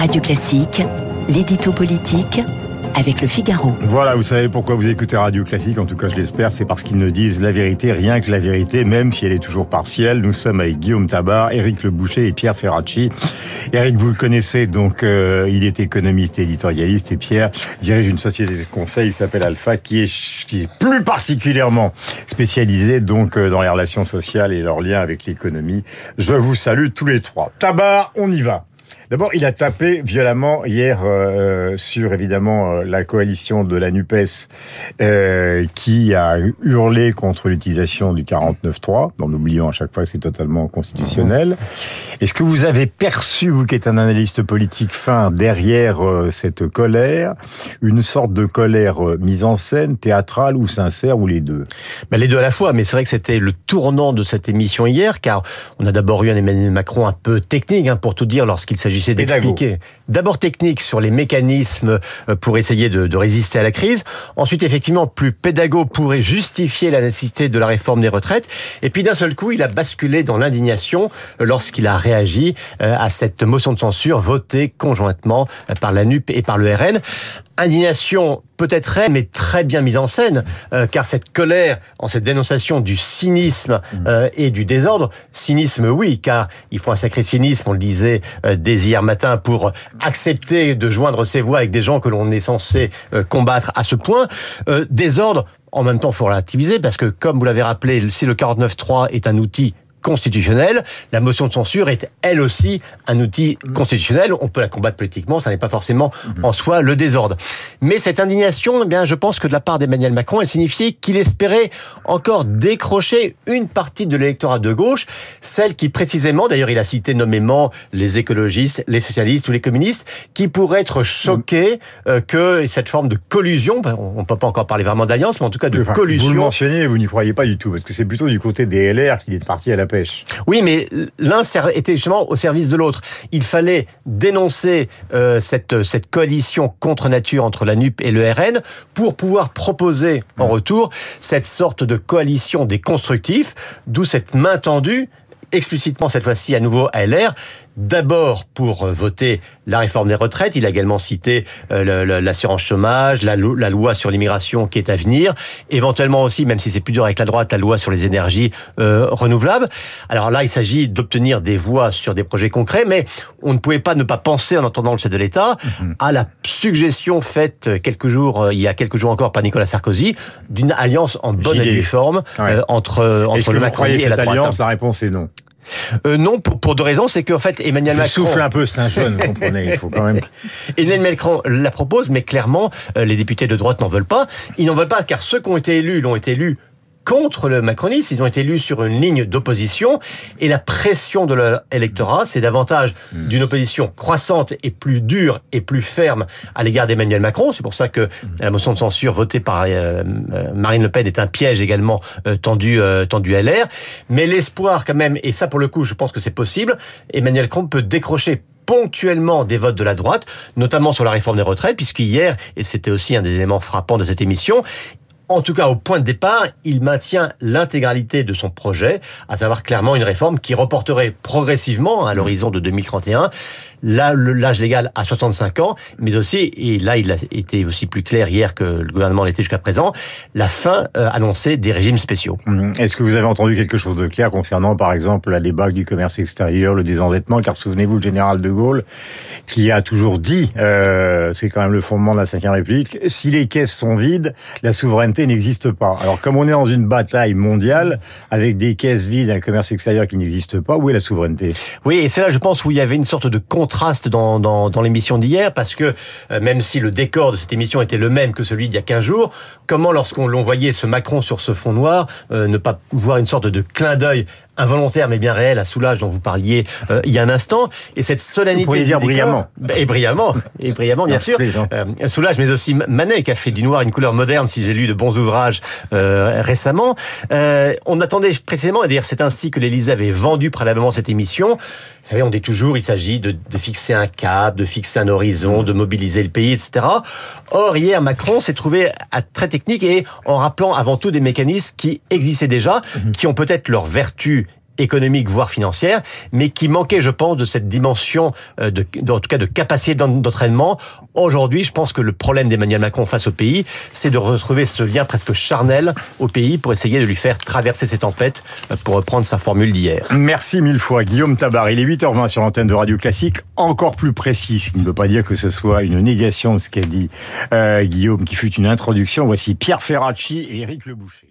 Radio Classique, l'édito politique avec le Figaro. Voilà, vous savez pourquoi vous écoutez Radio Classique, en tout cas je l'espère, c'est parce qu'ils ne disent la vérité, rien que la vérité, même si elle est toujours partielle. Nous sommes avec Guillaume Tabar, Éric Le Boucher et Pierre Ferracci. Éric, vous le connaissez, donc euh, il est économiste et éditorialiste, et Pierre dirige une société de conseil qui s'appelle Alpha, qui est, qui est plus particulièrement spécialisée donc euh, dans les relations sociales et leurs liens avec l'économie. Je vous salue tous les trois. Tabar, on y va. D'abord, il a tapé violemment hier euh, sur évidemment euh, la coalition de la Nupes euh, qui a hurlé contre l'utilisation du 49.3, en oubliant à chaque fois que c'est totalement constitutionnel. Est-ce que vous avez perçu, vous qui êtes un analyste politique fin, derrière euh, cette colère, une sorte de colère euh, mise en scène, théâtrale ou sincère, ou les deux? Ben Les deux à la fois, mais c'est vrai que c'était le tournant de cette émission hier, car on a d'abord eu un Emmanuel Macron un peu technique, hein, pour tout dire, lorsqu'il s'agissait d'expliquer. D'abord technique sur les mécanismes euh, pour essayer de, de, résister à la crise. Ensuite, effectivement, plus pédago pourrait justifier la nécessité de la réforme des retraites. Et puis d'un seul coup, il a basculé dans l'indignation euh, lorsqu'il a réagi euh, à cette motion de censure votée conjointement par la NUP et par le RN indignation peut-être mais très bien mise en scène, euh, car cette colère, en cette dénonciation du cynisme mmh. euh, et du désordre, cynisme oui, car il faut un sacré cynisme, on le disait euh, dès hier matin, pour accepter de joindre ses voix avec des gens que l'on est censé euh, combattre à ce point. Euh, désordre, en même temps, faut relativiser, parce que comme vous l'avez rappelé, si le 49.3 est un outil constitutionnelle. La motion de censure est elle aussi un outil constitutionnel. On peut la combattre politiquement, ça n'est pas forcément mmh. en soi le désordre. Mais cette indignation, eh bien, je pense que de la part d'Emmanuel Macron, elle signifiait qu'il espérait encore décrocher une partie de l'électorat de gauche, celle qui précisément, d'ailleurs il a cité nommément les écologistes, les socialistes ou les communistes, qui pourraient être choqués euh, que cette forme de collusion, ben, on ne peut pas encore parler vraiment d'alliance, mais en tout cas de enfin, collusion. Vous le mentionnez, vous n'y croyez pas du tout, parce que c'est plutôt du côté des LR qu'il est parti à la pêche. Oui, mais l'un était justement au service de l'autre. Il fallait dénoncer euh, cette, cette coalition contre nature entre la NUP et le RN pour pouvoir proposer en retour cette sorte de coalition des constructifs, d'où cette main tendue explicitement cette fois-ci à nouveau à LR, d'abord pour euh, voter la réforme des retraites, il a également cité euh, l'assurance chômage, la, loi sur l'immigration qui est à venir, éventuellement aussi, même si c'est plus dur avec la droite, la loi sur les énergies euh, renouvelables. Alors là, il s'agit d'obtenir des voix sur des projets concrets, mais on ne pouvait pas ne pas penser, en entendant le chef de l'État, mmh. à la suggestion faite quelques jours, il y a quelques jours encore par Nicolas Sarkozy, d'une alliance en bonne et due forme ouais. euh, entre, entre le Macron et la droite. Alliance, la réponse est non. Euh, non, pour, pour, deux raisons. C'est qu'en fait, Emmanuel Je Macron... souffle un peu, c'est un jeune, vous comprenez. Il faut quand même... Emmanuel Macron la propose, mais clairement, euh, les députés de droite n'en veulent pas. Ils n'en veulent pas car ceux qui ont été élus l'ont été élus contre le macronisme, ils ont été élus sur une ligne d'opposition et la pression de l'électorat, c'est davantage mmh. d'une opposition croissante et plus dure et plus ferme à l'égard d'Emmanuel Macron. C'est pour ça que mmh. la motion de censure votée par euh, Marine Le Pen est un piège également euh, tendu euh, tendu à l'air. Mais l'espoir quand même, et ça pour le coup, je pense que c'est possible, Emmanuel Macron peut décrocher ponctuellement des votes de la droite, notamment sur la réforme des retraites, puisqu'hier, et c'était aussi un des éléments frappants de cette émission, en tout cas, au point de départ, il maintient l'intégralité de son projet, à savoir clairement une réforme qui reporterait progressivement à l'horizon de 2031 l'âge légal à 65 ans, mais aussi, et là il a été aussi plus clair hier que le gouvernement l'était jusqu'à présent, la fin euh, annoncée des régimes spéciaux. Mmh. Est-ce que vous avez entendu quelque chose de clair concernant par exemple la débâcle du commerce extérieur, le désendettement, car souvenez-vous le général de Gaulle qui a toujours dit, euh, c'est quand même le fondement de la Ve République, si les caisses sont vides, la souveraineté n'existe pas. Alors comme on est dans une bataille mondiale avec des caisses vides, un commerce extérieur qui n'existe pas, où est la souveraineté? Oui, et c'est là je pense où il y avait une sorte de contraste dans, dans, dans l'émission d'hier, parce que euh, même si le décor de cette émission était le même que celui d'il y a 15 jours, comment lorsqu'on l'on voyait ce Macron sur ce fond noir, euh, ne pas voir une sorte de clin d'œil involontaire mais bien réel à Soulage dont vous parliez euh, il y a un instant et cette solennité vous dire brillamment. Et brillamment et brillamment bien sûr. euh, Soulage mais aussi Manet qui a fait du noir une couleur moderne si j'ai lu de bons ouvrages euh, récemment. Euh, on attendait précisément et dire c'est ainsi que l'Élysée avait vendu préalablement cette émission. Vous savez on dit toujours il s'agit de, de, fixer un cap de fixer un horizon de mobiliser le pays etc or hier Macron s'est trouvé à très technique et en rappelant avant tout des mécanismes qui existaient déjà mmh. qui ont peut-être leur vertu économique, voire financière, mais qui manquait, je pense, de cette dimension, euh, de, en tout cas de capacité d'entraînement. Aujourd'hui, je pense que le problème d'Emmanuel Macron face au pays, c'est de retrouver ce lien presque charnel au pays pour essayer de lui faire traverser ces tempêtes, euh, pour reprendre sa formule d'hier. Merci mille fois, Guillaume Tabar. Il est 8h20 sur l'antenne de Radio Classique, encore plus précis, ce qui ne veut pas dire que ce soit une négation de ce qu'a dit euh, Guillaume, qui fut une introduction. Voici Pierre Ferracci et Éric Le Boucher.